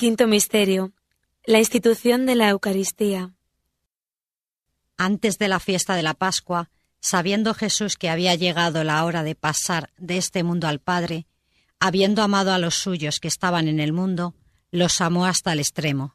Quinto Misterio. La institución de la Eucaristía. Antes de la fiesta de la Pascua, sabiendo Jesús que había llegado la hora de pasar de este mundo al Padre, habiendo amado a los suyos que estaban en el mundo, los amó hasta el extremo.